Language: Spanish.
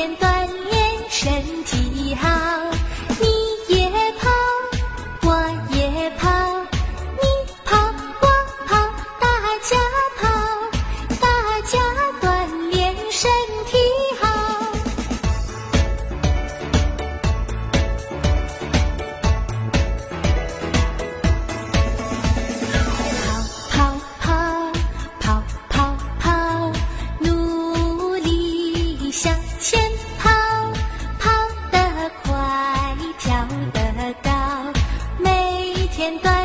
siento gente